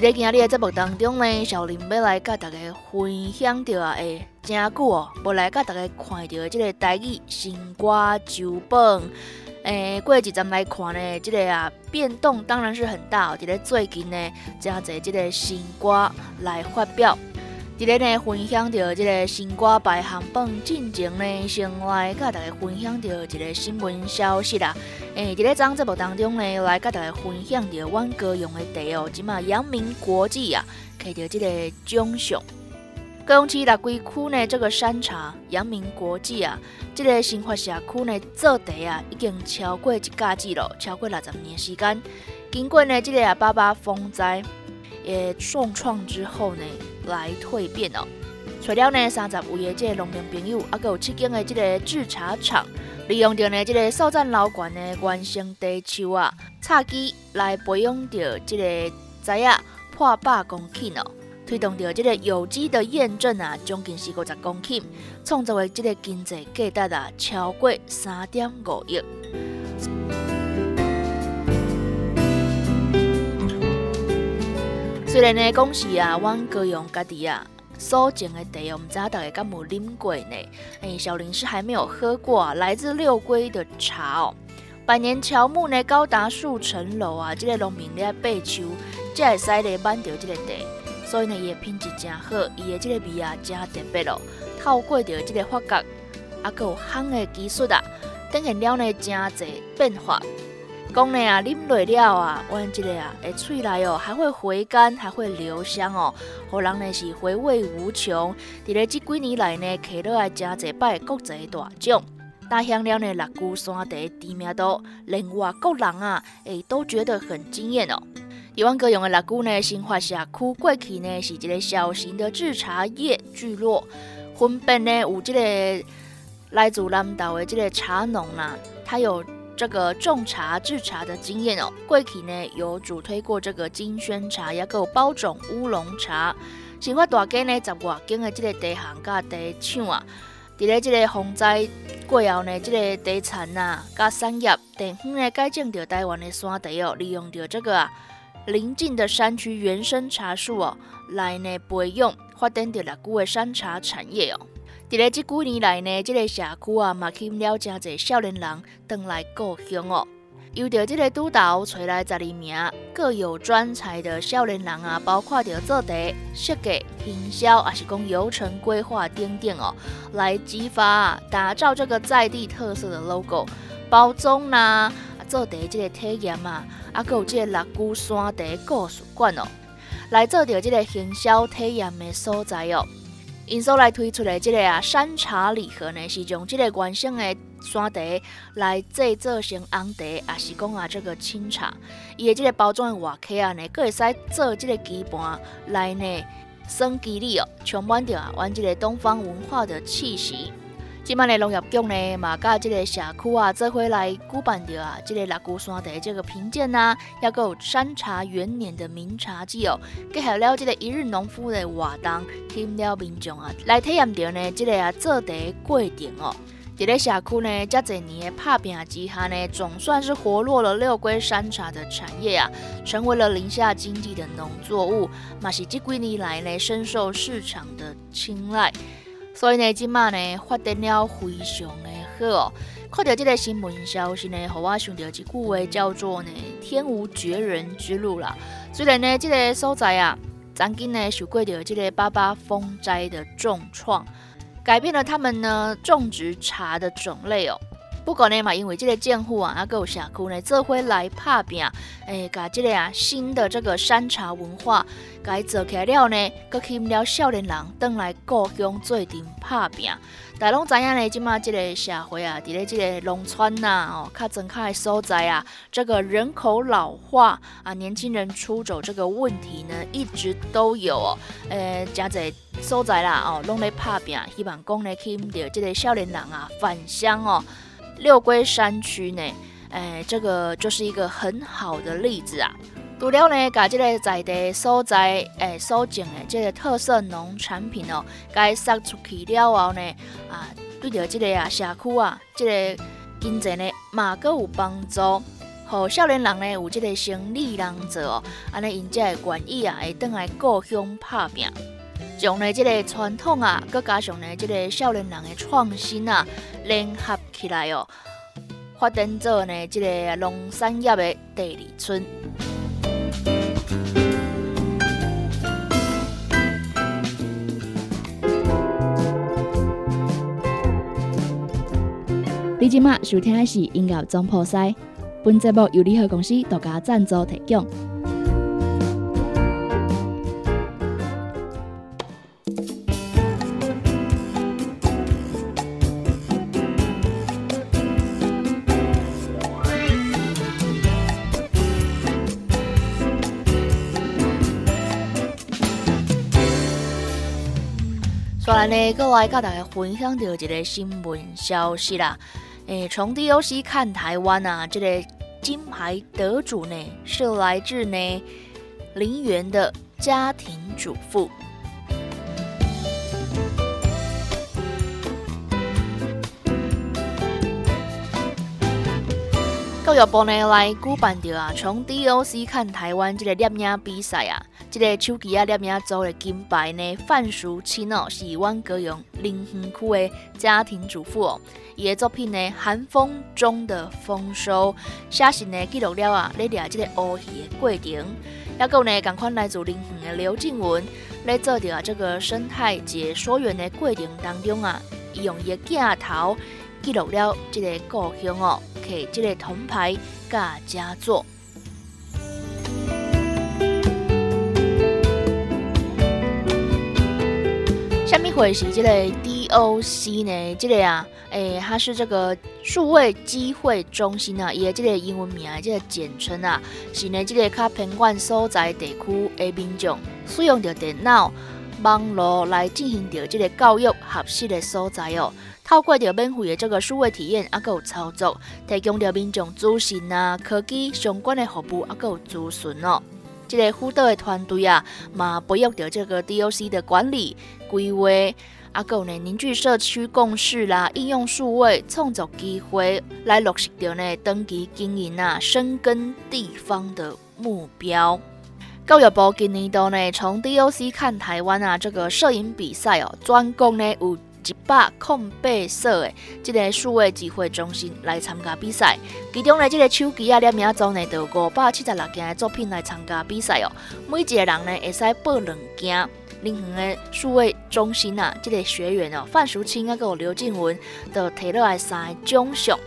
在今日的节目当中呢，小林要来甲大家分享到啊，诶，真久哦，要来甲大家看到的这个台语新歌酒本。诶，过一阵来看呢，这个啊变动当然是很大。伫咧最近呢，真侪这个新歌来发表。伫咧呢分享到这个新歌排行榜进前呢，先来甲大家分享到一个新闻消息啦。诶，伫咧张节目当中呢，来甲大家分享到阮歌用的地哦，即嘛阳明国际啊，摕到这个奖项。高雄市六龟区呢，这个山茶阳明国际啊，这个新发社区呢，做地啊，已经超过一架季了，超过六十年时间。经过呢，这个啊爸爸风灾也重创之后呢。来蜕变哦！除了呢三十位的这个农民朋友，啊，佮有七间的这个制茶厂，利用着呢这个受战老管的原生地树啊，插机来培养着这个栽啊破百公顷哦，推动着这个有机的验证啊，将近是五十公顷，创造的这个经济价值啊超过三点五亿。虽然呢，讲是啊，阮高雄家己啊所种的地，我们知大家敢有啉过呢？哎，小林是还没有喝过来自六龟的茶哦。百年乔木呢，高达数层楼啊，这个农民咧爬树，才会使咧挽着这个地，所以呢，伊的品质真好，伊的这个味啊真特别咯。透过着这个发酵，啊，有烘的技术啊，等现了呢，真侪变化。讲呢啊，啉落了啊，阮即个啊，诶，喙内哦，还会回甘，还会留香哦，互人呢是回味无穷。伫咧即几年来呢，摕落来真侪摆国际大奖，大香料呢，六姑山地知名度，另外国人啊，诶，都觉得很惊艳哦。台湾各用的六姑呢，新化社区过去呢，是一个小型的制茶叶聚落，分别呢有即个来自南岛的即个茶农啦，他有。这个种茶制茶的经验哦，贵体呢有主推过这个金萱茶，也有包种乌龙茶。生活大间呢，十外间的这个地行甲地厂啊，伫咧这个洪灾过后呢，这个地产啊，甲产业地方呢，改种着台湾的山地哦，利用着这个啊邻近的山区原生茶树哦，来呢培养发展着六股的山茶产业哦。伫咧即几年来呢，即个社区啊，嘛吸引了真侪少年人登来故乡哦。由着即个督导找来十二名各有专才的少年人啊，包括着做地设计、营销，还是讲游程规划等等哦，来激发打造这个在地特色的 logo 包装啦，做地即个体验啊，啊，有即个六姑山地故事馆哦，来做着即个行销体验的所在哦。因所来推出的这个啊山茶礼盒呢，是用这个原生的山茶来制作成红茶，也是讲啊这个清茶。伊的这个包装的外壳啊呢，佫会使做这个基盘来呢生基理哦，充满着啊阮这个东方文化的气息。即摆的农业局呢，嘛甲即个社区啊，做伙来举办着啊，即个六姑山地这个品鉴呐，也有山茶元年的名茶季哦，结合了即个一日农夫的活动，吸引了民众啊来体验着呢，即个啊做茶过程哦。伫咧社区呢，遮侪年的拍拼之下呢，总算是活络了六龟山茶的产业啊，成为了林下经济的农作物，嘛是这几年来呢，深受市场的青睐。所以呢，即马呢发展了非常的好哦。看到这个新闻消息呢，和我想到一句话叫做呢“天无绝人之路”啦。虽然呢，这个所在啊，曾经呢受过着这个八八风灾的重创，改变了他们呢种植茶的种类哦。不过呢嘛，因为这个政府啊，啊，有社区呢，做伙来拍拼，诶，把这个啊新的这个山茶文化改做起来了呢，佮吸引了少年人登来故乡做阵拍拼。大拢知影呢，即马即个社会啊，伫咧即个农村呐，哦，较增较的所在啊，这个人口老化啊，年轻人出走这个问题呢，一直都有哦。呃，真侪所在啦，哦，拢咧拍拼，希望讲呢，吸引着即个少年人啊返乡哦。六龟山区呢，诶，这个就是一个很好的例子啊。除了呢，把这个在地所在诶所种的这个特色农产品哦，该撒出去了后呢，啊，对着这个啊社区啊，这个经济呢，嘛阁有帮助，互少年人呢有这个生意人做哦，安尼因才会愿意啊，会倒来故乡拍拼，将呢这个传统啊，佮加上呢这个少年人的创新啊，联合起来哦，发展做呢这个农产业的第二村。你今麦收听的是音乐总破塞，本节目由联合公司独家赞助提供。过来呢，过来跟大家分享到一个新闻消息啦。诶，从 DOC 看台湾啊，这个金牌得主呢是来自呢林园的家庭主妇。教育部呢来举办着啊，从 DOC 看台湾这个摄影比赛啊。这个手机啊，摄影组的金牌呢，范淑清哦，是阮高雄林园区的家庭主妇哦。伊的作品呢，《寒风中的丰收》，写实呢记录了啊，咧掠这个乌鱼的过程。还有呢，共款来自林园的刘静文，咧做着啊这个生态解说员的过程当中啊，伊用伊的镜头记录了这个故乡哦，给这个铜牌甲佳作。下面会是这个 DOC 呢？这个啊，诶，它是这个数位机会中心啊，伊的这个英文名，这个简称啊，是呢这个较偏远所在地区的民众使用着电脑、网络来进行着这个教育合适的所在哦。透过着免费的这个数位体验啊，有操作，提供着民众资讯啊、科技相关的服务啊，有资讯哦。这个辅导的团队啊，嘛培育着这个 DOC 的管理规划，啊，有呢凝聚社区共识啦，应用数位创造机会，来落实着呢登记经营啊，深耕地方的目标。教育部今年度呢，从 DOC 看台湾啊，这个摄影比赛哦，专攻呢有。一百空八所的这个数位机会中心来参加比赛，其中呢，这个手机啊、摄影组呢，有五百七十六件的作品来参加比赛哦。每一个人呢，会使报两件。另远的数位中心啊，这个学员哦，范淑清啊，跟刘静文都摕落来三个奖项。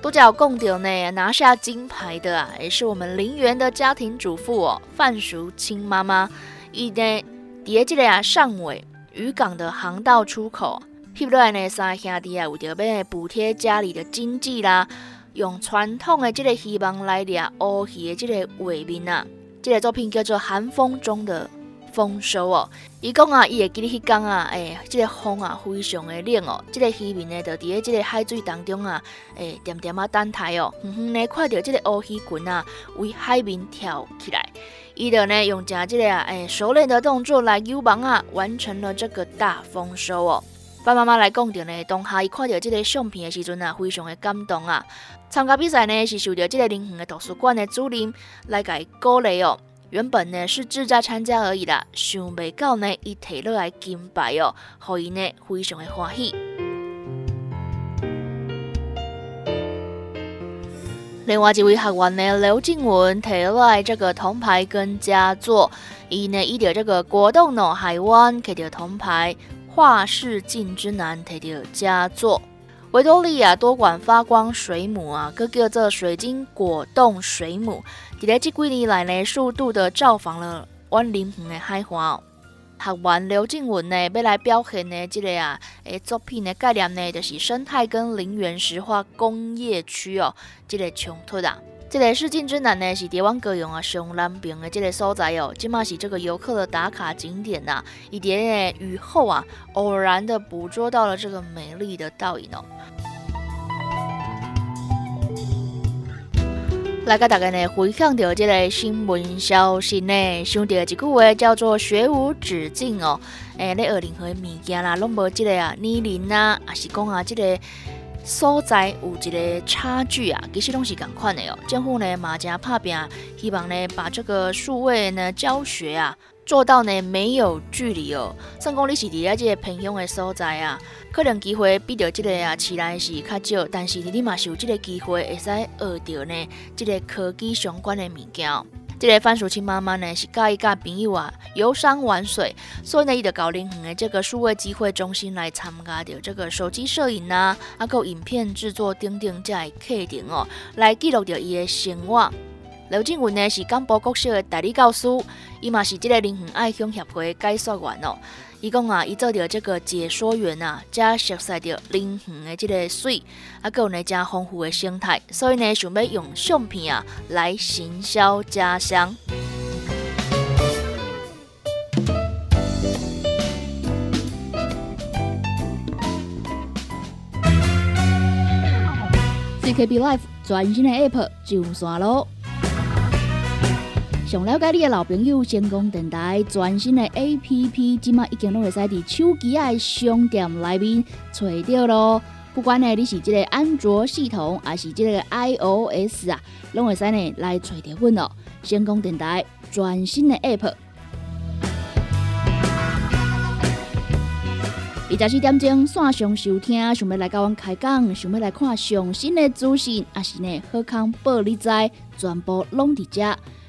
都叫共到呢，拿下金牌的啊，也是我们林园的家庭主妇哦，范淑清妈妈。伊呢，伫这个啊上尾。渔港的航道出口，翕落来呢，三兄弟啊，有着要补贴家里的经济啦，用传统的这个希望来掠乌鱼的这个画面啊，这个作品叫做《寒风中的丰收》哦。伊讲啊，伊会记得迄天啊，诶，这个风啊非常的冷哦，这个渔民呢，就伫咧这个海水当中啊，诶，点点啊等待哦，远远呢看到这个乌鱼群啊，为海面跳起来。伊就呢用加这个啊，哎，熟练的动作来游网啊，完成了这个大丰收哦。爸妈妈来讲到呢，当下伊看到这个相片的时阵啊，非常的感动啊。参加比赛呢是受到这个林园的图书馆的主任来给鼓励哦。原本呢是自在参加而已啦，想袂到呢伊摕落来金牌哦，互伊呢非常的欢喜。另外一位学员呢，刘静文提来这个铜牌跟佳作，伊呢伊着这个国栋脑海湾摕到铜牌，画室镜之南摕到佳作。维多利亚多管发光水母啊，各叫做水晶果冻水母，伫咧这几年来呢，速度的造访了阮林园的海花哦。学员刘静文呢，要来表现呢这个啊，诶，作品的概念呢，就是生态跟林园石化工业区哦，这个冲突啊。这个世镜之南呢，是台湾高雄啊上南边的这个所在哦，即嘛是这个游客的打卡景点呐。一点雨后啊，偶然的捕捉到了这个美丽的倒影哦。来个大家呢回想到这个新闻消息呢，想到一句话叫做“学无止境”哦。诶，咧二零和物件啦，拢无这个啊年龄啊，还是讲啊这个所在有一个差距啊，其实拢是共款的哦。政府呢马加拍拼，希望呢把这个数位呢教学啊。做到呢没有距离哦，算讲你是伫咧即个偏乡的所在啊，可能机会比着即个啊市内是较少，但是你嘛是有即个机会会使学到呢即个科技相关的物件。这个范淑清妈妈呢是介意甲朋友啊游山玩水，所以呢伊就到林园的这个数位机会中心来参加着这个手机摄影啊，啊有影片制作等等这类课程哦，来记录着伊的生活。刘静文呢是广播国小的代理教师，伊嘛是这个林园爱乡协会的解说员哦。伊讲啊，伊做着这个解说员啊，加熟悉着林园的这个水，啊，有呢加丰富的生态，所以呢想要用相片啊来行销家乡。CKB Life 全新的 App 上线咯！想了解你的老朋友，成功电台全新的 A P P，即马已经拢会使伫手机的商店内面找到咯。不管呢你是即个安卓系统，还是即个 I O S 啊，拢会使呢来找到阮哦。成功电台全新的 App，二十四点钟线上收听，想要来甲阮开讲，想要来看上新的资讯，还是呢好康报你知，全部拢伫遮。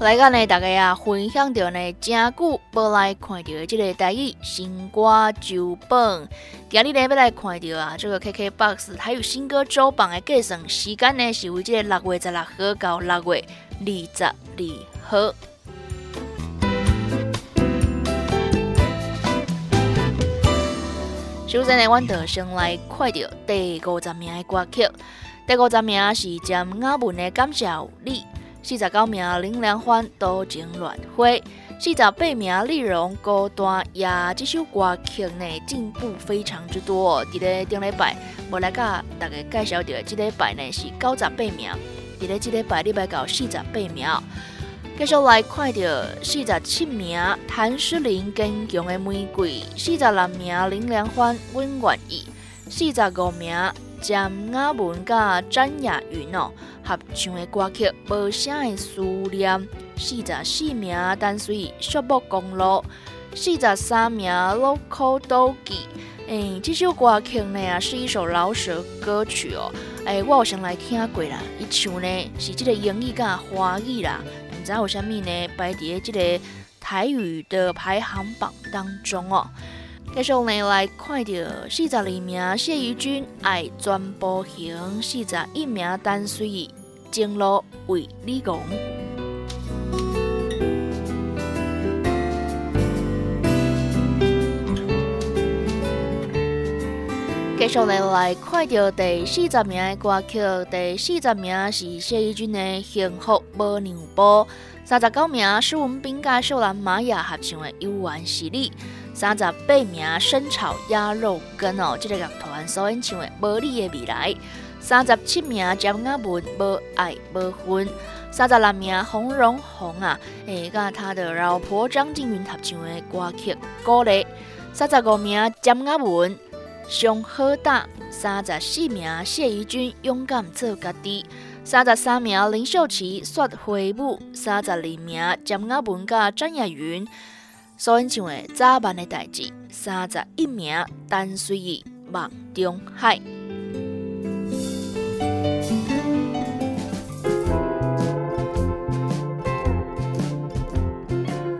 来个呢，大家啊，分享着呢，真久无来看到的这个台语新歌周榜。今日呢要来看到啊，这个 KKBOX 还有新歌周榜的计算时间呢，是为这个六月十六号到六月二十二号。首先呢，阮就先来看到第五十名的歌曲，第五十名是张雅文的《感谢你》。四十九名林良欢多情乱花，四十八名丽蓉孤单也。这首歌曲呢进步非常之多。伫咧顶礼拜，无来甲大家介绍到，即礼拜呢是九十八名。伫咧即礼拜，礼拜到四十八名。继续来看到四十七名谭诗玲坚强的玫瑰，四十六名林良欢阮愿意，四十五名。詹雅文甲詹雅云哦合唱的歌曲《无声的思念》，四十四名单随雪木公路，四十三名 Local Doggy。诶，这首歌曲呢是一首老舌歌曲哦。诶，我有先来听过啦，伊唱呢是这个英语甲华语啦，唔知有啥物呢排伫这个台语的排行榜当中哦。继续呢来看到四十二名谢宇君爱全部行，四十一名单随正路为你讲。继续呢来看到第四十名的歌曲，第四十名是谢依君的《幸福无牛波》，三十九名是文斌甲秀兰玛雅合唱的《幽怨是你》。三十八名生炒鸭肉羹哦，这个乐团所演唱的《无你的未来》。三十七名张雅文《无爱无分》，三十六名洪荣宏啊，诶，甲他的老婆张静云合唱的歌曲《鼓励》。三十五名詹雅文上好大，三十四名谢怡君勇敢做家己，三十三名林秀琪说回舞，三十二名詹雅文甲张雅云所演唱的《早晚的代志》，三十一名单随意梦中海。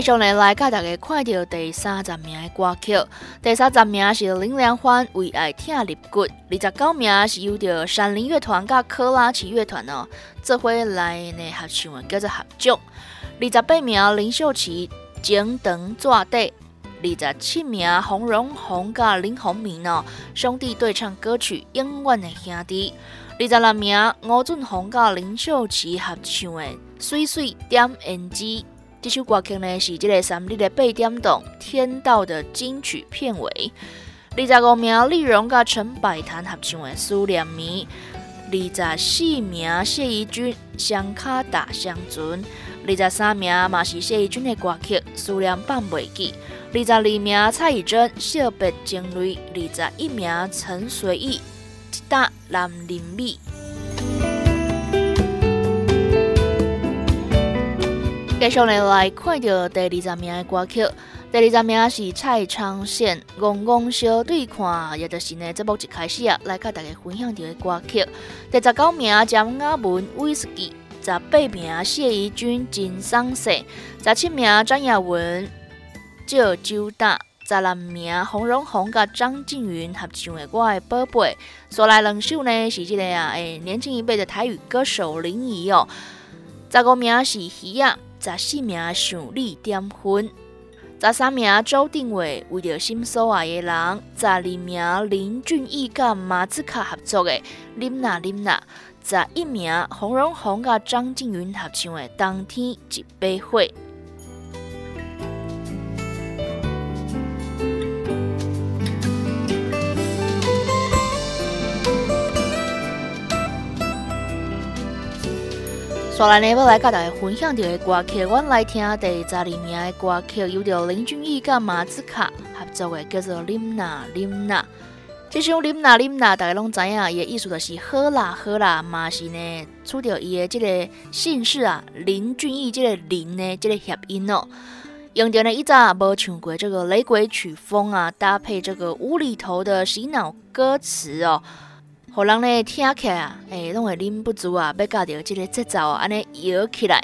继续呢，来甲大家看到第三十名的歌曲。第三十名是林良欢《为爱疼立骨》，二十九名是由着山林乐团甲科拉奇乐团哦，这回来呢合唱的叫做合作。二十八名林秀琪《情长抓地》，二十七名洪荣宏甲林鸿明哦兄弟对唱歌曲《永远的兄弟》。二十六名吴俊宏甲林秀琪合唱的《水水点胭脂》。这首歌曲呢是这个三日的八点档《天道》的金曲片尾。二十五名丽蓉甲陈百潭合唱的《思念迷》，二十四名谢依君《双卡大乡村》，二十三名嘛是谢依君的歌曲《思念放袂记》，二十二名蔡依珍《惜别情侣》，二十一名陈随意《一打男人味》。继续呢来看到第二十名的歌曲，第二十名是蔡昌宪《戆戆小对看》，也就是呢节目一开始啊，来甲大家分享到的歌曲。第十九名张雅文《威士忌》，十八名谢怡君《金桑色》，十七名张雅文《借酒大》，十六名洪荣宏甲张静云合唱的《我的宝贝》。所来两首呢是这个啊，诶，年轻一辈的台语歌手林怡哦。十五名是鱼啊。十四名想你点薰，十三名周定伟为着心所爱的人，十二名林俊逸甲马子卡合作的。林娜林娜，十一名洪荣宏甲张静云合唱的当天一杯火。再来呢，要来跟大家分享到的歌曲，阮来听第十二名的歌曲，有着林俊逸甲马子卡合作的，叫做《林娜林娜》。这首《林娜林娜》，大家拢知影，伊的意思就是好啦好啦，嘛是呢，取着伊的这个姓氏啊，林俊逸这个林呢，这个谐音哦。用着呢，一早无唱过这个雷鬼曲风啊，搭配这个无厘头的洗脑歌词哦。互人咧听起啊，诶，拢会忍不住啊，要加着即个节奏安尼摇起来。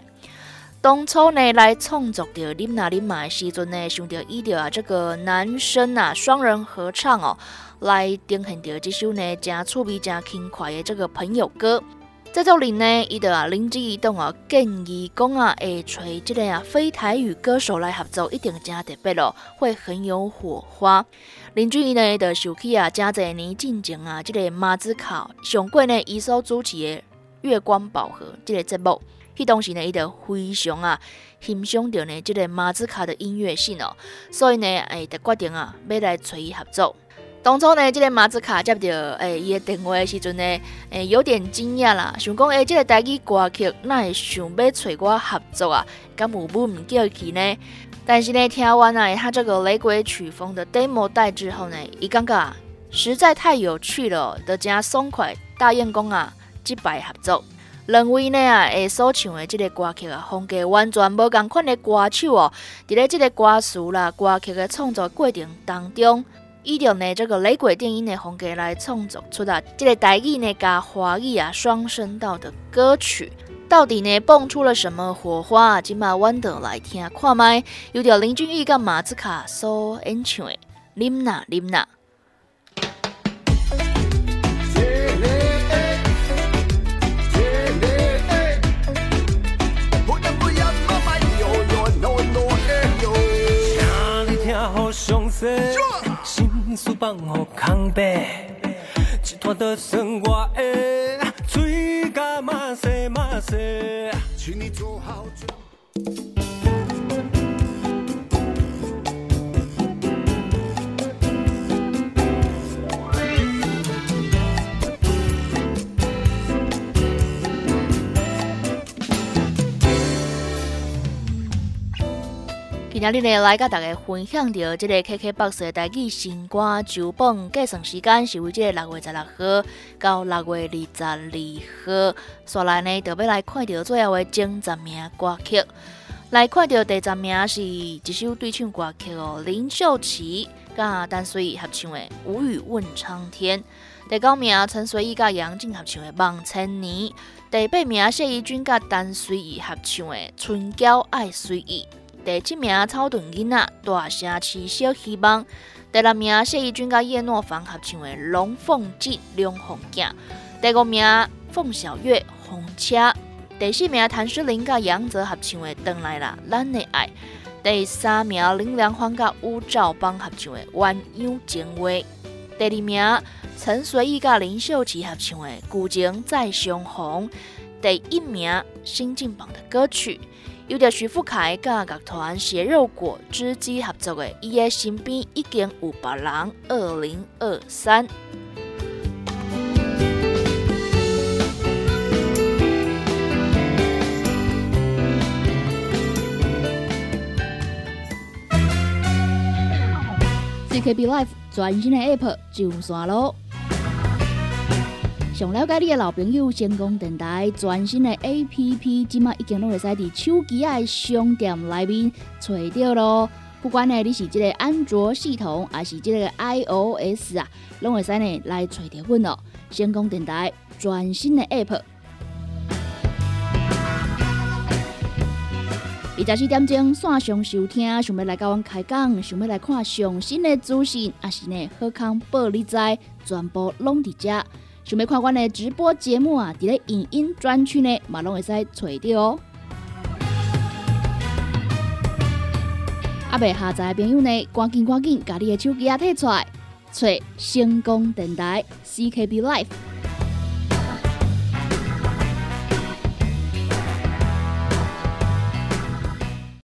当初呢来创作着《林娜林玛》的时阵呢，想着伊着啊这个男生啊双人合唱哦，来呈现着这首呢真趣味、真轻快的这个朋友歌。在这里呢，伊就啊灵机一动啊，建议讲啊，会找这个啊非台语歌手来合作，一定真特别咯，会很有火花。林俊逸呢，就想起啊，真侪年进前啊，这个马子考上过呢，伊所主持的《月光宝盒》这个节目，迄当时呢，伊就非常啊欣赏着呢，这个马子卡的音乐性哦，所以呢，哎，就决定啊，要来找伊合作。当初呢，这个马子卡接到诶伊的电话的时阵呢，诶有点惊讶啦，想讲诶，这个台语歌曲那会想要找我合作啊？敢有不唔叫去呢？但是呢，听完啊他这个雷鬼曲风的 demo 带之后呢，伊感觉实在太有趣了，得真爽快，答应讲啊，即摆合作。认为呢啊，会所唱的这个歌曲啊，风格完全无共款的歌手哦，伫咧这个歌词啦、歌曲的创作过程当中。以着呢这个雷鬼电音的风格来创作出的这个台语呢加华语啊双声道的歌曲，到底呢蹦出了什么火花？今嘛弯得来听看麦，有着林俊逸跟马自卡所演唱的《林娜林娜》。事放乎空白，一团都算我的，嘴甲马西马西，请你做好今日呢，来甲大家分享到这个 KKBOX 的台语新歌周榜计算时间是为这个六月十六号到六月二十二号。刷来呢，就要来看到最后的前十名歌曲。来看到第十名是一首对唱歌曲哦，林秀琪甲陈随意合唱的《无语问苍天》。第九名陈随意甲杨静合唱的《望千年》。第八名谢依君甲陈随意合唱的《春娇爱随意》。第七名草屯囡仔大声饲小希望，第六名谢怡君甲叶诺凡合唱的《龙凤记龙凤镜》，第五名凤小岳红车，第四名谭诗玲甲杨泽合唱的《等来啦咱的爱》，第三名林良欢甲吴兆邦合唱的《鸳鸯情话》，第二名陈随意甲林秀琪合唱的《古情再相逢》，第一名新进榜的歌曲。有着徐富凯甲乐团血肉果汁机合作的《伊的身边已经有别人》二零二三。CKB Life 全新的 App 上线咯！想了解你的老朋友，成功电台全新的 A P P，即马已经拢会使伫手机的商店内面找到咯。不管呢你是即个安卓系统，还是即个 I O S 啊，拢会使呢来找到阮咯。成功电台全新的 App，二十四点钟线上收听，想要来甲阮开讲，想要来看上新的资讯，还是呢好康报你知，全部拢伫遮。想要看我的直播节目啊，伫咧影音专区呢，嘛拢会使找到哦。阿，未下载的朋友呢，赶紧赶紧，把你的手机啊摕出来，找星光电台 CKB Life。